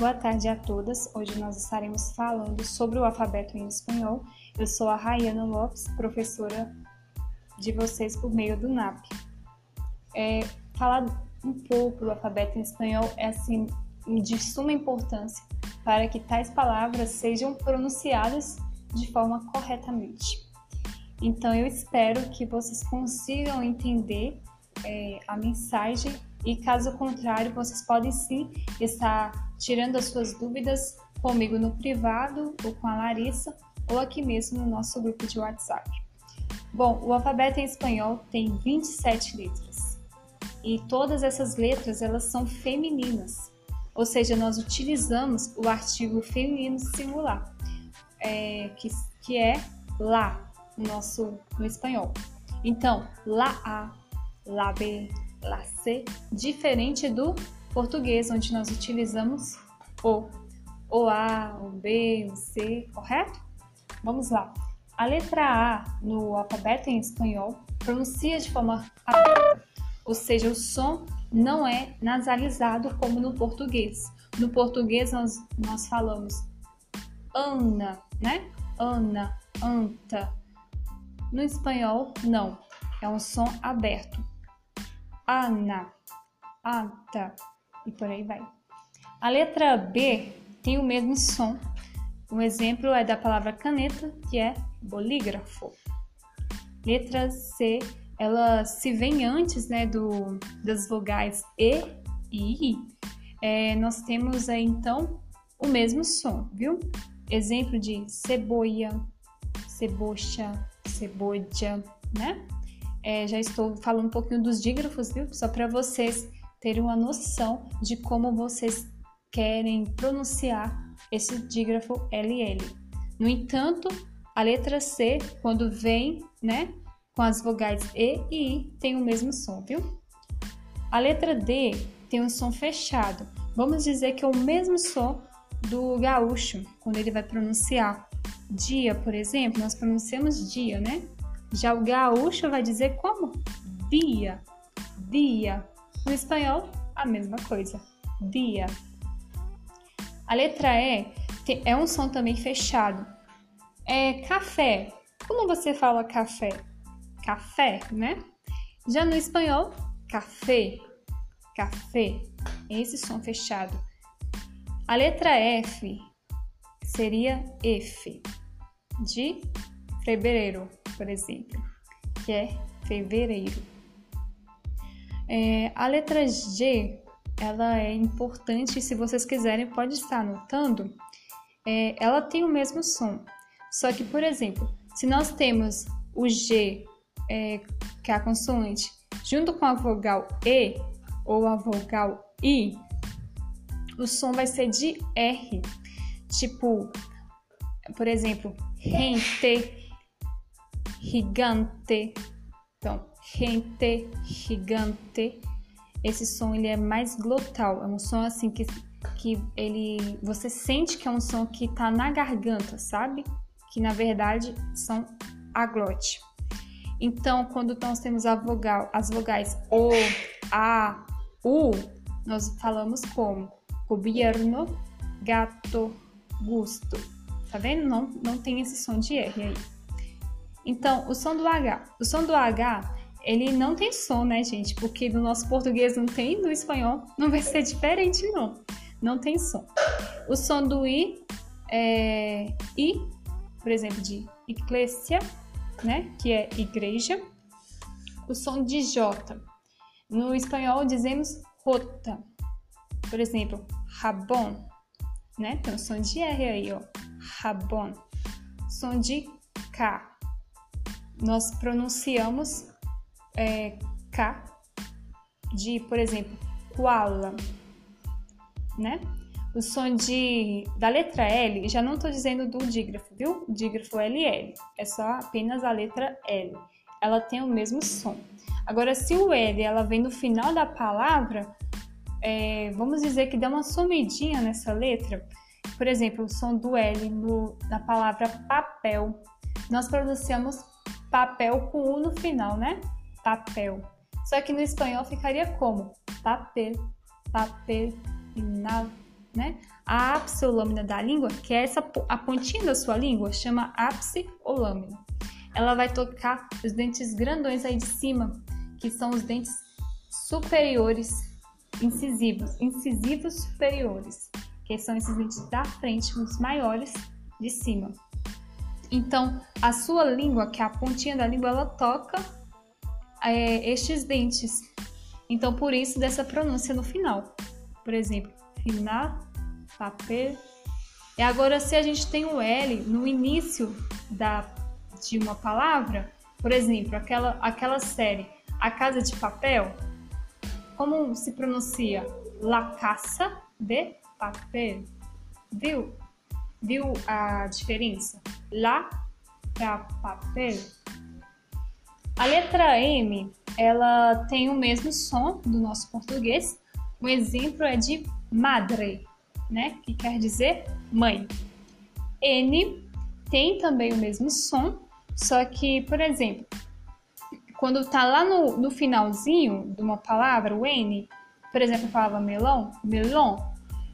Boa tarde a todas. Hoje nós estaremos falando sobre o alfabeto em espanhol. Eu sou a Rayana Lopes, professora de vocês por meio do NAP. É, falar um pouco do alfabeto em espanhol é assim de suma importância para que tais palavras sejam pronunciadas de forma corretamente. Então eu espero que vocês consigam entender é, a mensagem e caso contrário, vocês podem sim estar tirando as suas dúvidas comigo no privado ou com a Larissa ou aqui mesmo no nosso grupo de WhatsApp. Bom, o alfabeto em espanhol tem 27 letras e todas essas letras elas são femininas, ou seja, nós utilizamos o artigo feminino singular, é, que, que é lá no nosso no espanhol. Então, la A, la B, la C, diferente do português, onde nós utilizamos o, o A, o B, o C, correto? Vamos lá. A letra A no alfabeto em espanhol pronuncia de forma ou seja, o som não é nasalizado como no português. No português nós, nós falamos Ana, né? Ana, anta. No espanhol, não. É um som aberto. Ana, anta e por aí vai. A letra B tem o mesmo som. Um exemplo é da palavra caneta, que é bolígrafo. Letra C, ela se vem antes né, do, das vogais E e I. É, nós temos aí então o mesmo som, viu? Exemplo de ceboia, cebocha, ceboja, né? É, já estou falando um pouquinho dos dígrafos, viu? Só para vocês terem uma noção de como vocês querem pronunciar esse dígrafo LL. No entanto, a letra C, quando vem, né, com as vogais E e I, tem o mesmo som, viu? A letra D tem um som fechado. Vamos dizer que é o mesmo som do gaúcho, quando ele vai pronunciar dia, por exemplo, nós pronunciamos dia, né? Já o gaúcho vai dizer como? Dia, dia. No espanhol, a mesma coisa, dia. A letra E é um som também fechado. É café. Como você fala café? Café, né? Já no espanhol, café, café. Esse som fechado. A letra F seria F de fevereiro, por exemplo, que é fevereiro. É, a letra G, ela é importante, se vocês quiserem, pode estar anotando. É, ela tem o mesmo som, só que, por exemplo, se nós temos o G, é, que é a consoante, junto com a vogal E ou a vogal I, o som vai ser de R. Tipo, por exemplo, gente, gigante. Então, gente, gigante. Esse som ele é mais glotal, é um som assim que, que ele você sente que é um som que tá na garganta, sabe? Que na verdade são a glote. Então, quando nós temos a vogal, as vogais o, a, u, nós falamos como governo, gato, gusto. Tá vendo? Não, não tem esse som de R aí. Então, o som do H. O som do H, ele não tem som, né, gente? Porque no nosso português não tem, no espanhol não vai ser diferente, não. Não tem som. O som do I é I, por exemplo, de iglesia, né? Que é igreja. O som de J. No espanhol dizemos rota. Por exemplo, rabon, né? Tem o som de R aí, ó. Rabon. Som de K. Nós pronunciamos é, K de, por exemplo, koala, né? O som de, da letra L, já não estou dizendo do dígrafo, viu? O dígrafo LL, é só apenas a letra L. Ela tem o mesmo som. Agora, se o L ela vem no final da palavra, é, vamos dizer que dá uma sumidinha nessa letra, por exemplo, o som do L no, na palavra papel, nós pronunciamos papel com U no final, né? Papel. Só que no espanhol ficaria como? Papel, papel, final, né? A ápice ou lâmina da língua, que é essa a pontinha da sua língua, chama ápice ou lâmina. Ela vai tocar os dentes grandões aí de cima, que são os dentes superiores incisivos, incisivos superiores, que são esses dentes da frente, os maiores de cima. Então, a sua língua, que é a pontinha da língua, ela toca é, estes dentes. Então, por isso dessa pronúncia no final. Por exemplo, final, papel. E agora, se a gente tem o L no início da, de uma palavra, por exemplo, aquela, aquela série A Casa de Papel, como se pronuncia? La Casa de Papel. Viu? Viu a diferença? La para papel. A letra M, ela tem o mesmo som do nosso português. Um exemplo é de madre, né? Que quer dizer mãe. N tem também o mesmo som, só que, por exemplo, quando tá lá no, no finalzinho de uma palavra, o N, por exemplo, a palavra melão, melon,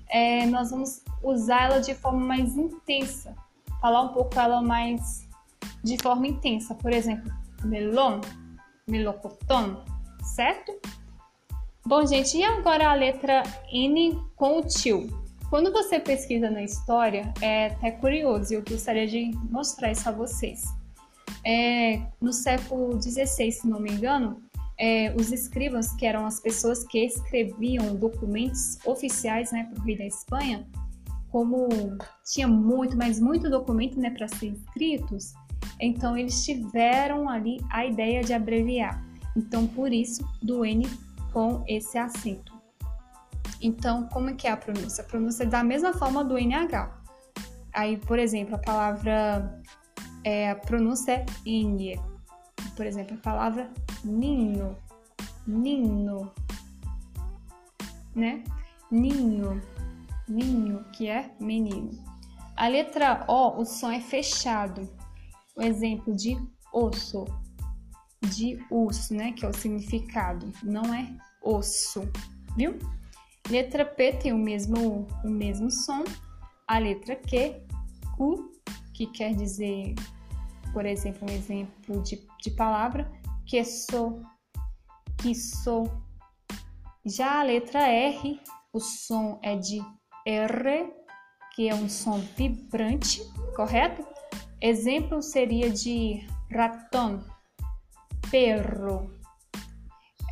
é, nós vamos usar ela de forma mais intensa, falar um pouco ela mais de forma intensa. Por exemplo, melon, melocotão, certo? Bom, gente, e agora a letra N com o tio? Quando você pesquisa na história, é até curioso eu gostaria de mostrar isso a vocês. É, no século XVI, se não me engano, é, os escribas, que eram as pessoas que escreviam documentos oficiais né, para o rei da Espanha, como tinha muito, mas muito documento né, para ser escritos, então eles tiveram ali a ideia de abreviar. Então, por isso, do N com esse acento. Então, como é que é a pronúncia? A pronúncia é da mesma forma do NH. Aí, por exemplo, a palavra, é, a pronúncia é INE. Por exemplo, a palavra ninho, ninho, né? Ninho, ninho, que é menino. A letra O, o som é fechado. O exemplo de osso, de urso, né? Que é o significado, não é osso, viu? Letra P tem o mesmo, o mesmo som. A letra Q, Q, que quer dizer, por exemplo, um exemplo de, de palavra, que sou, que sou. Já a letra R, o som é de R, que é um som vibrante, correto? Exemplo seria de raton, perro.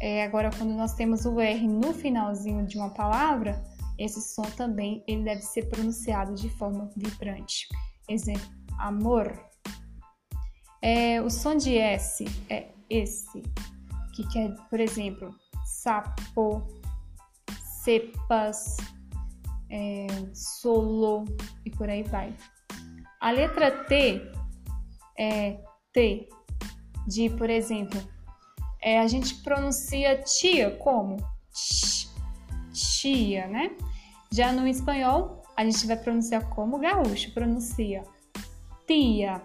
É, agora, quando nós temos o R no finalzinho de uma palavra, esse som também ele deve ser pronunciado de forma vibrante. Exemplo, amor. É, o som de S é esse, que quer, por exemplo, sapo, cepas, é, solo e por aí vai. A letra T é T, de, por exemplo, é, a gente pronuncia tia como tia, né? Já no espanhol, a gente vai pronunciar como gaúcho pronuncia tia.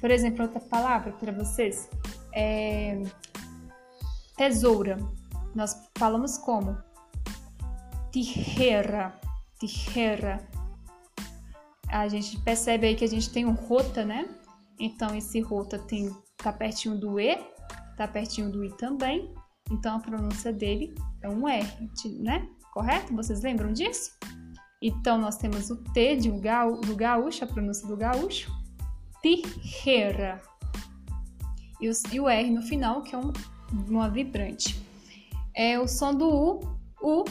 Por exemplo, outra palavra para vocês é tesoura. Nós falamos como tijera, tijera a gente percebe aí que a gente tem um rota, né? Então esse rota tem tá pertinho do e, tá pertinho do i também. Então a pronúncia dele é um r, né? Correto? Vocês lembram disso? Então nós temos o t de um gaú, do gaúcho, a pronúncia do gaúcho, tijera. E o, e o r no final, que é um, uma vibrante. É o som do u, u.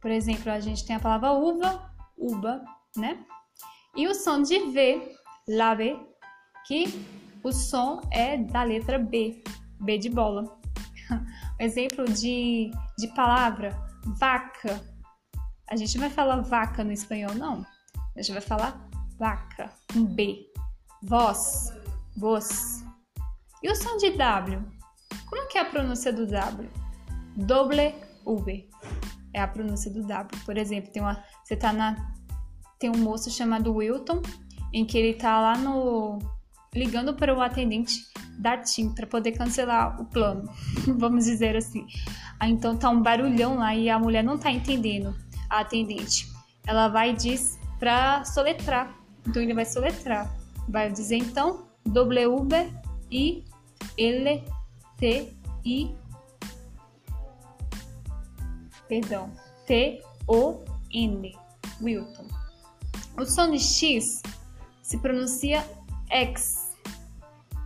Por exemplo, a gente tem a palavra uva, uba, né? E o som de V, lave, que o som é da letra B, B de bola. Exemplo de, de palavra, vaca. A gente vai falar vaca no espanhol, não. A gente vai falar vaca, um B. Voz, voz. E o som de W? Como que é a pronúncia do W? Doble V. É a pronúncia do W. Por exemplo, tem uma, você está na tem um moço chamado Wilton, em que ele tá lá no ligando para o atendente da TIM para poder cancelar o plano, vamos dizer assim. Aí, então tá um barulhão lá e a mulher não tá entendendo, a atendente. ela vai diz para soletrar. Então ele vai soletrar. Vai dizer então W I L T I Perdão, T O N. Wilton. O som de X se pronuncia X.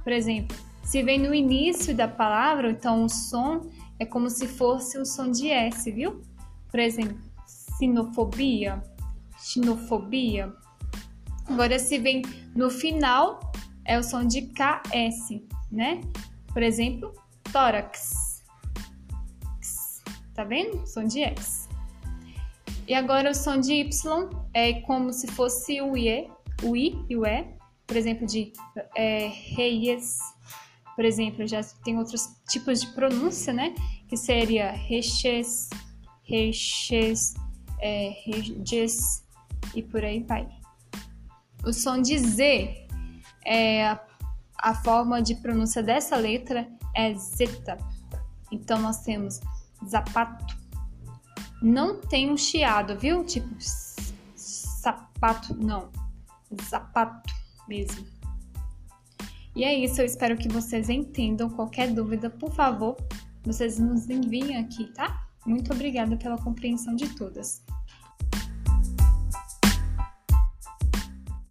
Por exemplo, se vem no início da palavra, então o som é como se fosse o som de S, viu? Por exemplo, sinofobia, xenofobia. Agora, se vem no final, é o som de KS, né? Por exemplo, tórax. Tá vendo? Som de S. E agora o som de Y é como se fosse o IE, o I e o E. Por exemplo, de é, reis. Por exemplo, já tem outros tipos de pronúncia, né? Que seria reches, reches, é, reges e por aí vai. O som de Z, é, a forma de pronúncia dessa letra é zeta. Então nós temos zapato. Não tem um chiado, viu? Tipo sapato, não. Zapato mesmo. E é isso, eu espero que vocês entendam. Qualquer dúvida, por favor, vocês nos enviem aqui, tá? Muito obrigada pela compreensão de todas.